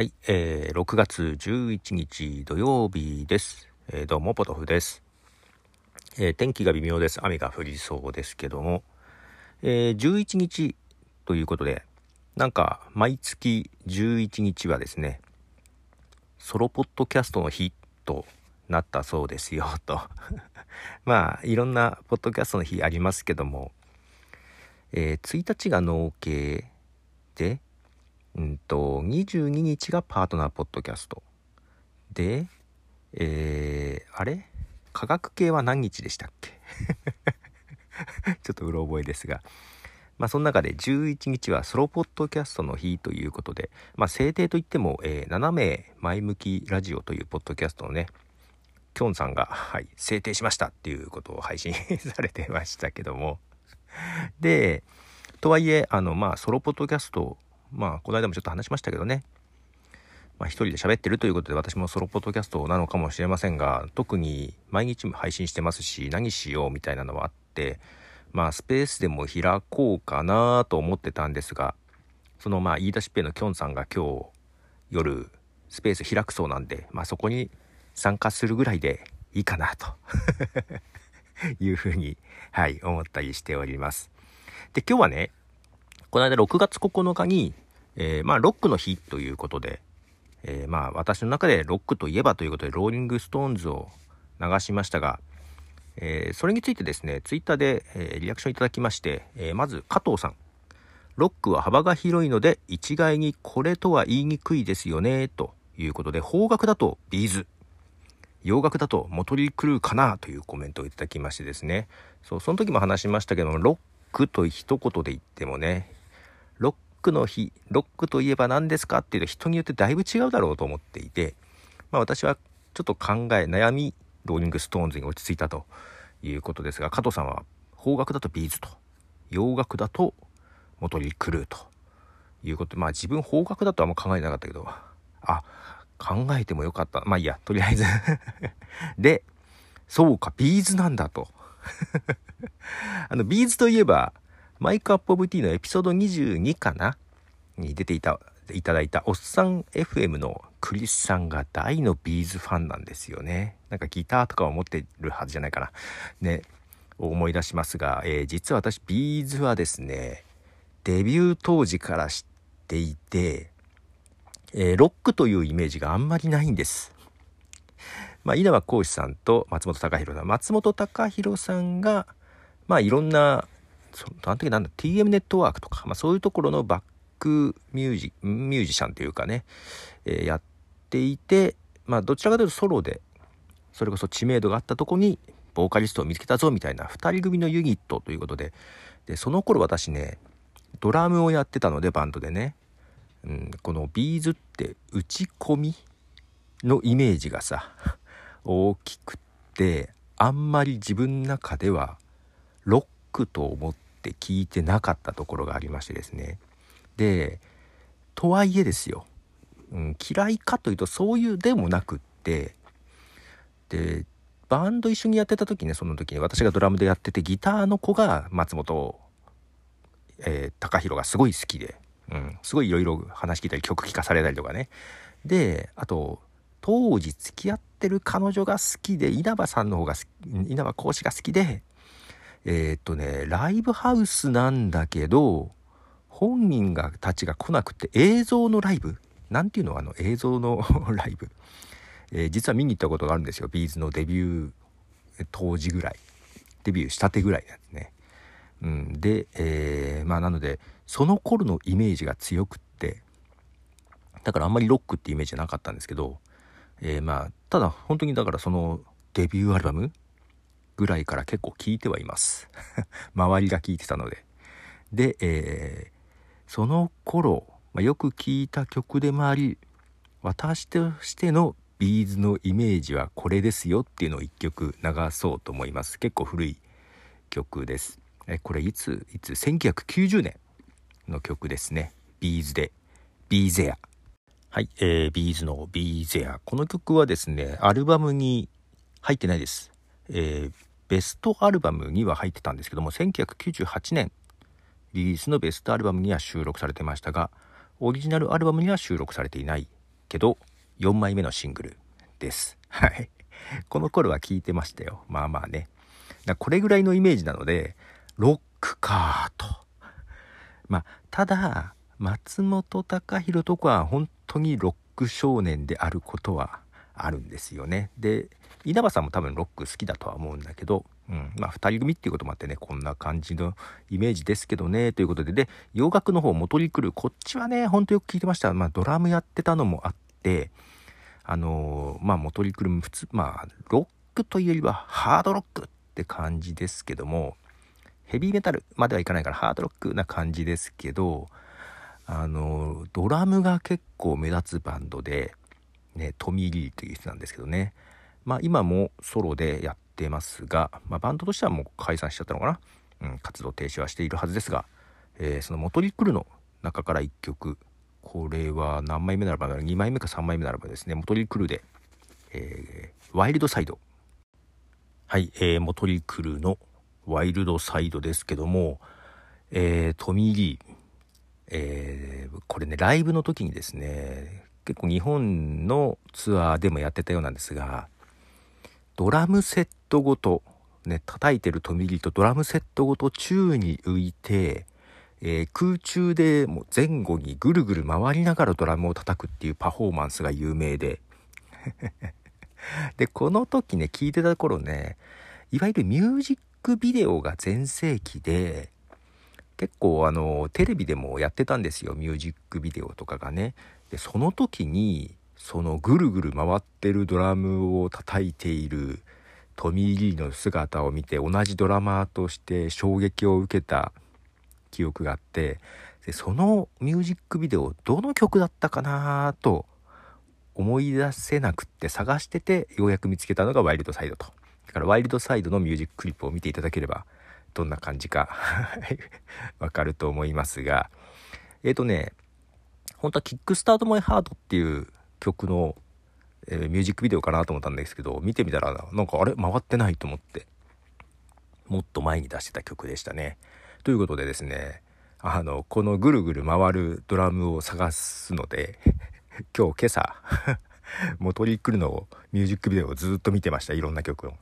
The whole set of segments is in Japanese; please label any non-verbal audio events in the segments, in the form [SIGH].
はい、えー、6月11日土曜日です。えーどうも、ポトフです。えー天気が微妙です。雨が降りそうですけども、えー11日ということで、なんか、毎月11日はですね、ソロポッドキャストの日となったそうですよ、と。[LAUGHS] まあ、いろんなポッドキャストの日ありますけども、えー1日が農系で、うんと、22日がパートナーポッドキャスト。で、えー、あれ？科学系は何日でしたっけ？[LAUGHS] ちょっとうろ覚えですが。まあ、その中で11日はソロポッドキャストの日ということで、まあ、制定といっても、えー斜め前向きラジオというポッドキャストのね、きょんさんが、はい、制定しましたっていうことを配信されてましたけども。で、とはいえ、あの、まあ、ソロポッドキャスト、まあ、この間もちょっと話しましたけどね、まあ、一人で喋ってるということで、私もソロポッドキャストなのかもしれませんが、特に毎日配信してますし、何しようみたいなのはあって、まあ、スペースでも開こうかなと思ってたんですが、その、まあ、言い出しっぺのきょんさんが今日、夜、スペース開くそうなんで、まあ、そこに参加するぐらいでいいかなと [LAUGHS] いうふうに、はい、思ったりしております。で、今日はね、この間6月9日に、えーまあ、ロックの日ということで、えーまあ、私の中でロックといえばということで、ローリングストーンズを流しましたが、えーそれについてですね、ツイッターで、えリアクションいただきまして、えまず加藤さん。ロックは幅が広いので、一概にこれとは言いにくいですよね、ということで、邦楽だとビーズ。洋楽だとモトリー・クルーかなというコメントをいただきましてですね。そう、その時も話しましたけども、ロックと一言で言ってもね、ロックの日、ロックといえば何ですかっていうと人によってだいぶ違うだろうと思っていて、まあ私はちょっと考え、悩み、ローリングストーンズに落ち着いたということですが、加藤さんは邦楽だとビーズと、洋楽だとモトリー・クルーということで、まあ自分邦楽だとあんま考えなかったけど、あ、考えてもよかった。まあいいや、とりあえず [LAUGHS] で、そうか、ビーズなんだと。[LAUGHS] あの、ビーズといえば、 My Cup of Tea のエピソード22かな？に出ていた、いただいた、おっさん FM のクリスさんが大のビーズファンなんですよね。なんかギターとかを持ってるはずじゃないかな。ね、思い出しますが、えー実は私、ビーズはですね、デビュー当時から知っていて、えーロックというイメージがあんまりないんです。まあ、稲葉浩志さんと松本隆弘さん。松本隆弘さんが、まあ、いろんな、そなんていうかなんだ、TM ネットワークとか、まあ、そういうところのバックミュージミュージシャンというかね、えーやっていて、まあ、どちらかというとソロで、それこそ知名度があったとこに、ボーカリストを見つけたぞみたいな二人組のユニットということで、で、その頃私ね、ドラムをやってたので、バンドでね、うん、このビーズって打ち込みのイメージがさ大きくてあんまり自分の中ではロックと思って聞いてなかったところがありましてですね。でとはいえですよ、うん、嫌いかというとそういうでもなくって。でバンド一緒にやってた時ねその時に私がドラムでやっててギターの子が松本えー、高弘がすごい好きで、うん、すごいいろいろ話聞いたり曲聴かされたりとかね。であと当時付き合ってる彼女が好きで稲葉さんの方が稲葉講師が好きでえーっとねライブハウスなんだけど本人がたちが来なくて映像のライブ？なんていうの？あの映像の [LAUGHS] ライブ、えー実は見に行ったことがあるんですよ。ビーズのデビュー当時ぐらい。デビューしたてぐらいなんですね。うん、で、えーまあなのでその頃のイメージが強くってだからあんまりロックってイメージじゃなかったんですけど、えーまあただ本当にだからそのデビューアルバムぐらいから結構聴いてはいます。[LAUGHS] 周りが聴いてたので。で、えーその頃、まあ、よく聴いた曲でもあり私としてのビーズのイメージはこれですよっていうのを一曲流そうと思います。結構古い曲です。えこれいついつ？1990年の曲ですね。ビーズで。 Be There はい、えー、ビーズのビーゼアこの曲はですねアルバムに入ってないです、えーベストアルバムには入ってたんですけども1998年リリースのベストアルバムには収録されてましたがオリジナルアルバムには収録されていないけど、4枚目のシングルです。はい。この頃は聞いてましたよ。まあまあね。だこれぐらいのイメージなので、ロックかと。まあ、ただ、松本隆弘とかは本当にロック少年であることはあるんですよね。で、稲葉さんも多分ロック好きだとは思うんだけど、うん、まあ2人組っていうこともあってね、こんな感じのイメージですけどね、ということで、で、洋楽の方、元リクル、こっちはね、ほんとよく聞いてました。まあドラムやってたのもあって、あのー、まあ元リクルも普通、まあロックというよりはハードロックって感じですけども、ヘビーメタルまではいかないからハードロックな感じですけど、あの、ドラムが結構目立つバンドで、ね、トミー・リーという人なんですけどね、まあ今もソロでやってますが、まあ、バンドとしてはもう解散しちゃったのかな、うん、活動停止はしているはずですが、えー、そのモトリクルの中から1曲。これは何枚目ならば2枚目か3枚目ならばですね。モトリクルで、えー、ワイルドサイド。はい、えー、モトリクルのワイルドサイドですけども、えー、トミー・リー、えー、これねライブの時にですね結構日本のツアーでもやってたようなんですがドラムセットごとね叩いてるトミリとドラムセットごと宙に浮いて、えー、空中でもう前後にぐるぐる回りながらドラムを叩くっていうパフォーマンスが有名で。[LAUGHS] でこの時ね聞いてた頃ねいわゆるミュージックビデオが全盛期で結構あのテレビでもやってたんですよミュージックビデオとかがね。でその時にそのぐるぐる回ってるドラムを叩いているトミー・リーの姿を見て同じドラマーとして衝撃を受けた記憶があってでそのミュージックビデオどの曲だったかなと思い出せなくって探しててようやく見つけたのが Wild Side と。だから Wild Side のミュージッククリップを見ていただければどんな感じか [LAUGHS] わかると思いますが。えっ、ー、とね本当は Kickstart My Heart っていう曲の、えー、ミュージックビデオかなと思ったんですけど、見てみたらなんかあれ回ってないと思って、もっと前に出してた曲でしたね。ということでですね、あの、このぐるぐる回るドラムを探すので、[LAUGHS] 今日今朝 [LAUGHS] もうトリックルのミュージックビデオをずっと見てました。いろんな曲を。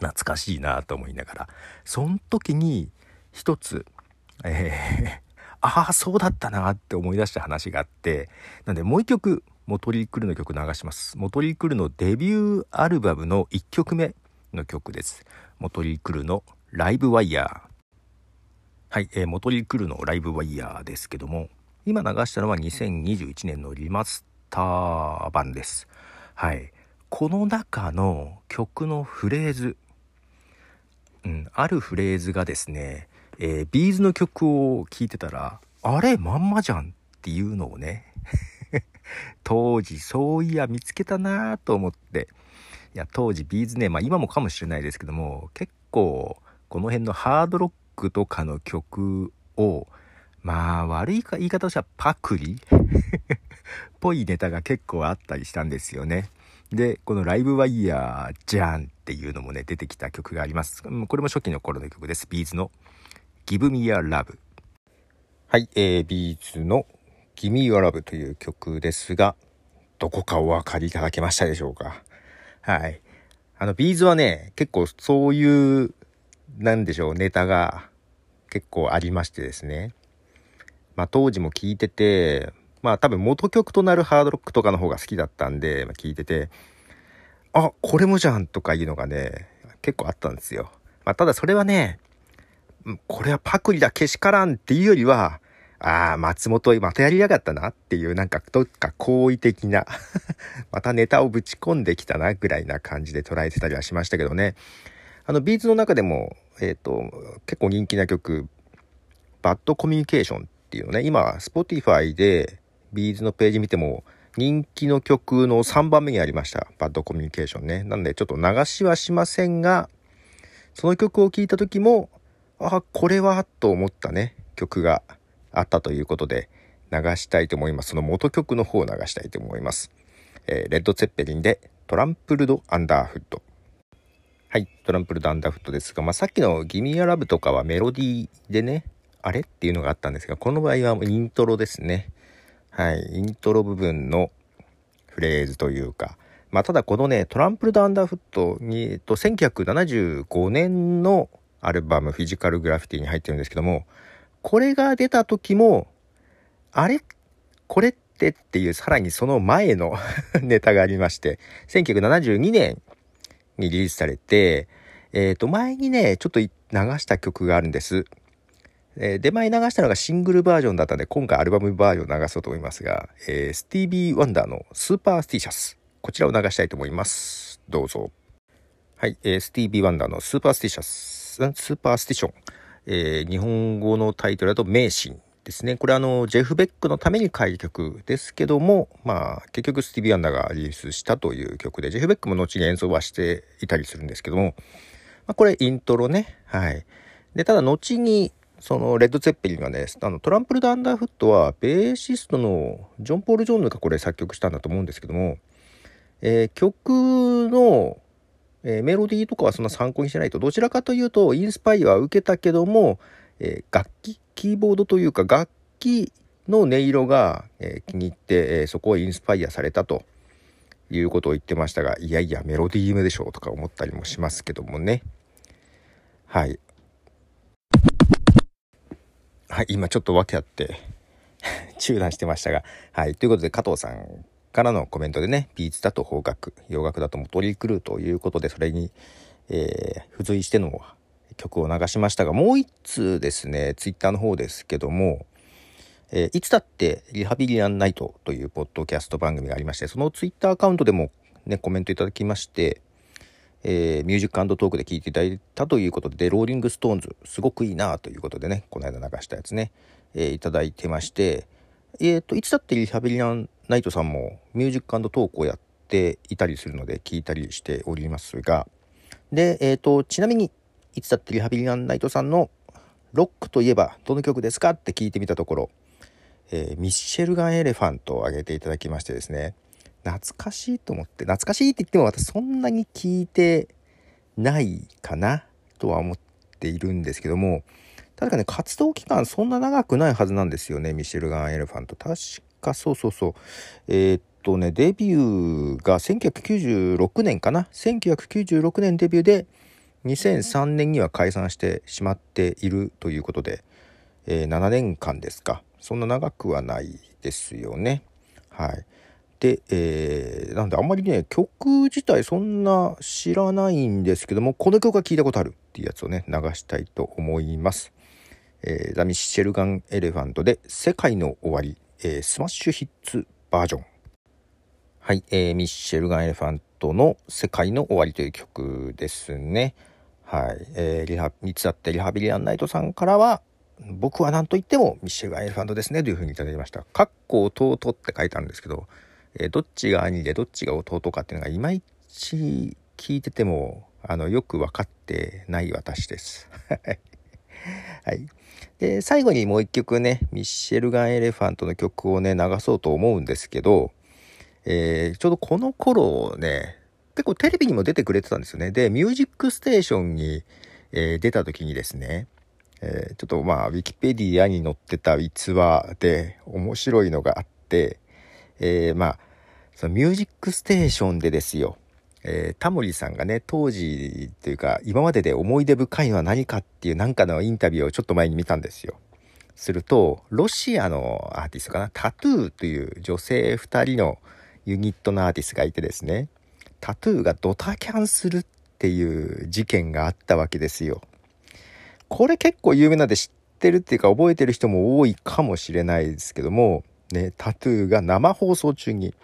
懐かしいなと思いながら。そん時に一つ、えーああ、そうだったなって思い出した話があって、なんでもう一曲、モトリークルの曲流します。モトリークルのデビューアルバムの1曲目の曲です。モトリークルのライブワイヤー。はい、えー、モトリークルのライブワイヤーですけども、今流したのは2021年のリマスター版です。はい。この中の曲のフレーズ、うん、あるフレーズがですね、えー、ビーズの曲を聴いてたら、あれまんまじゃんっていうのをね、[LAUGHS] 当時そういや見つけたなと思って、いや、当時ビーズね、まあ今もかもしれないですけども、結構この辺のハードロックとかの曲を、まあ悪い言い方としてはパクリ？っ [LAUGHS] ぽいネタが結構あったりしたんですよね。で、この Live Wire じゃんっていうのもね、出てきた曲があります。これも初期の頃の曲です。ビーズの Gimme Your Love。はい、えー、ビーズの Give Me a Love という曲ですが、どこかお分かりいただけましたでしょうか？はい。あの、ビーズはね、結構そういう、なんでしょう、ネタが結構ありましてですね。まあ当時も聞いてて、まあ多分元曲となるハードロックとかの方が好きだったんで、まあ、聞いてて、あ、これもじゃんとかいうのがね、結構あったんですよ。まあただそれはね、これはパクリだ、けしからんっていうよりは、ああ、松本またやりやがったなっていう、なんかどっか好意的な [LAUGHS] またネタをぶち込んできたなぐらいな感じで捉えてたりはしましたけどね。あの、ビーズの中でも、えっ、ー、と、結構人気な曲、Bad Communication っていうのね、今、Spotify でビーズのページ見ても、人気の曲の3番目にありました。 Bad Communication ね。なんでちょっと流しはしませんが、その曲を聴いた時も、あ、これはと思ったね、曲があったということで流したいと思います。その元曲の方を流したいと思います。えー、レッド・ツェッペリンで Trampled Under Foot。はい、トランプルド・アンダーフッドですが、まあ、さっきのギミア・ラブとかはメロディーでね、あれっていうのがあったんですが、この場合はイントロですね。はい、イントロ部分のフレーズというか、まあ、ただこのね、トランプルド・アンダーフットに、と1975年のアルバムフィジカルグラフィティに入ってるんですけども、これが出た時も、あれ？これってっていうさらにその前の [LAUGHS] ネタがありまして、1972年にリリースされて、えっ、ー、と、前にね、ちょっと流した曲があるんです。えー、出前流したのがシングルバージョンだったんで、今回アルバムバージョン流そうと思いますが、えー、スティービー・ワンダーの Superstitious。こちらを流したいと思います。どうぞ。はい、えー、スティービー・ワンダーの Superstitious、が Superstition。えー、日本語のタイトルだと迷信ですね。これあの、ジェフ・ベックのために書いた曲ですけども、まあ、結局スティービー・ワンダーがリリースしたという曲で、ジェフ・ベックも後に演奏はしていたりするんですけども、まあ、これイントロね。はい。で、ただ後に、そのレッド・ツェッペリンがね、あのトランプル・ド・アンダーフットは、ベーシストのジョン・ポール・ジョーンズがこれ作曲したんだと思うんですけども、えー、曲の、えー、メロディーとかはそんな参考にしてないと、どちらかというと、インスパイアは受けたけども、えー、楽器、キーボードというか楽器の音色が、え気に入って、えそこをインスパイアされたということを言ってましたが、いやいや、メロディームでしょうとか思ったりもしますけどもね。はい。はい、今ちょっと訳あって [LAUGHS] 中断してましたが。はい、ということで加藤さんからのコメントでね、ビーツだと邦楽、洋楽だともトリクルということで、それに、えー、付随しての曲を流しましたが、もう一通ですね、ツイッターの方ですけども、えー、いつだってリハビリアンナイトというポッドキャスト番組がありまして、そのツイッターアカウントでもね、コメントいただきまして、えー、ミュージックトークで聴いていただいたということで、ローリングストーンズ、すごくいいなということでね、この間流したやつね、えー、いただいてまして、えっ、と、いつだってリハビリアンナイトさんもミュージックトークをやっていたりするので聞いたりしておりますが、で、えっ、ー、と、ちなみに、いつだってリハビリアンナイトさんのロックといえばどの曲ですかって聞いてみたところ、えー、ミッシェルガン・エレファントを挙げていただきましてですね、懐かしいと思って、懐かしいって言っても私そんなに聞いてないかなとは思っているんですけども、確かね、活動期間そんな長くないはずなんですよね、ミシェルガン・エレファント。確かそうそうそう。えー、っとね、デビューが1996年かな。1996年デビューで、2003年には解散してしまっているということで、えー、7年間ですか。そんな長くはないですよね。はい。で、えー、なんであんまりね、曲自体そんな知らないんですけども、この曲は聞いたことあるっていうやつをね、流したいと思います。えー、ザ・ミッシェルガン・エレファントで、世界の終わり、えー、スマッシュヒッツバージョン。はい、えー、ミッシェルガン・エレファントの世界の終わりという曲ですね。はい、えー、リハ、いつだってリハビリアンナイトさんからは、僕は何と言ってもミッシェルガン・エレファントですねというふうにいただきました。かっこ弟って書いてあるんですけど、えー、どっちが兄でどっちが弟かっていうのがいまいち聞いてても、あの、よく分かってない私です。[LAUGHS] はい。で、最後にもう一曲ね、ミッシェルガン・エレファントの曲をね、流そうと思うんですけど、えー、ちょうどこの頃ね、結構テレビにも出てくれてたんですよね。で、ミュージックステーションに、えー、出た時にですね、えー、ちょっとまあ、ウィキペディアに載ってた逸話で面白いのがあって、え、まあ、そのミュージックステーションでですよ、えー、タモリさんがね、当時というか、今までで思い出深いのは何かっていうなんかのインタビューをちょっと前に見たんですよ。すると、ロシアのアーティストかな、タトゥーという女性2人のユニットのアーティストがいてですね、タトゥーがドタキャンするっていう事件があったわけですよ。これ結構有名なんで知ってるっていうか覚えてる人も多いかもしれないですけども、ね、タトゥーが生放送中に、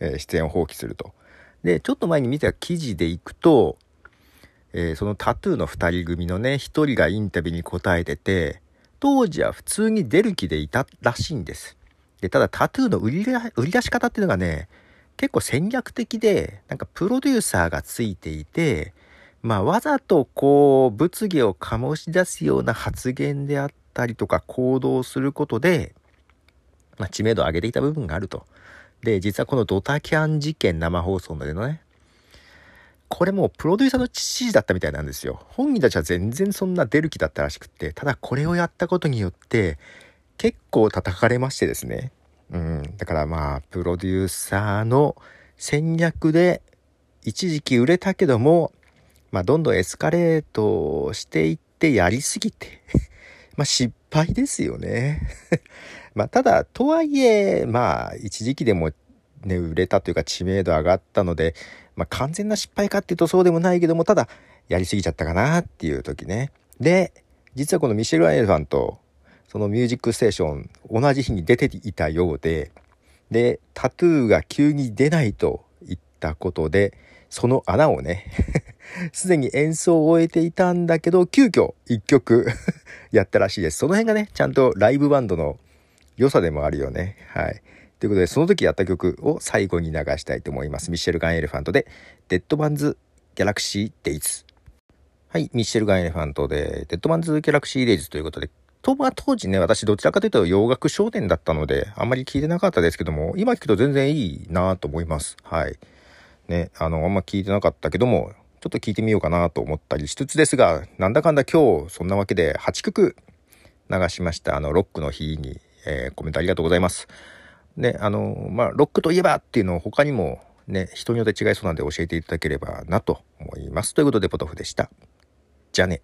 えー、出演を放棄すると。で、ちょっと前に見た記事でいくと、えー、そのタトゥーの2人組のね、1人がインタビューに答えてて、当時は普通に出る気でいたらしいんです。で、ただタトゥーの売り売り出し方っていうのがね、結構戦略的で、なんかプロデューサーがついていて、まあわざとこう物議を醸し出すような発言であったりとか行動することで、まあ、知名度を上げていた部分があると。で、実はこのドタキャン事件生放送のでのね、これもプロデューサーの指示だったみたいなんですよ。本人たちは全然そんな出る気だったらしくって、ただこれをやったことによって、結構叩かれましてですね。うん、だからまあ、プロデューサーの戦略で一時期売れたけども、まあ、どんどんエスカレートしていってやりすぎて [LAUGHS] まあ、失敗ですよねまあ、ただ、とはいえ、まあ、一時期でもね、売れたというか知名度上がったので、まあ、完全な失敗かっていうとそうでもないけども、ただ、やりすぎちゃったかなっていう時ね。で、実はこのミシェル・アエルファント、そのミュージックステーション、同じ日に出ていたようで、で、タトゥーが急に出ないと言ったことで、その穴をね [LAUGHS] すでに演奏を終えていたんだけど、急遽一曲 [LAUGHS] やったらしいです。その辺がね、ちゃんとライブバンドの良さでもあるよね。はい。ということで、その時やった曲を最後に流したいと思います。ミッシェルガン・エレファントで、Deadman's Galaxy Days。はい、 Michelle Gun Elephant で、 Deadman's Galaxy Days ということで、と、まあ、当時ね、私どちらかというと洋楽少年だったので、あんまり聞いてなかったですけども、今聞くと全然いいなと思います。はい。ね、あの、あんま聞いてなかったけども、ちょっと聞いてみようかなと思ったりしつつですが、なんだかんだ今日、そんなわけで8曲流しました。あの、ロックの日に、えー、コメントありがとうございます。ね、あの、まあ、ロックといえばっていうのを他にもね、人によって違いそうなんで教えていただければなと思います。ということで、ポトフでした。じゃあね。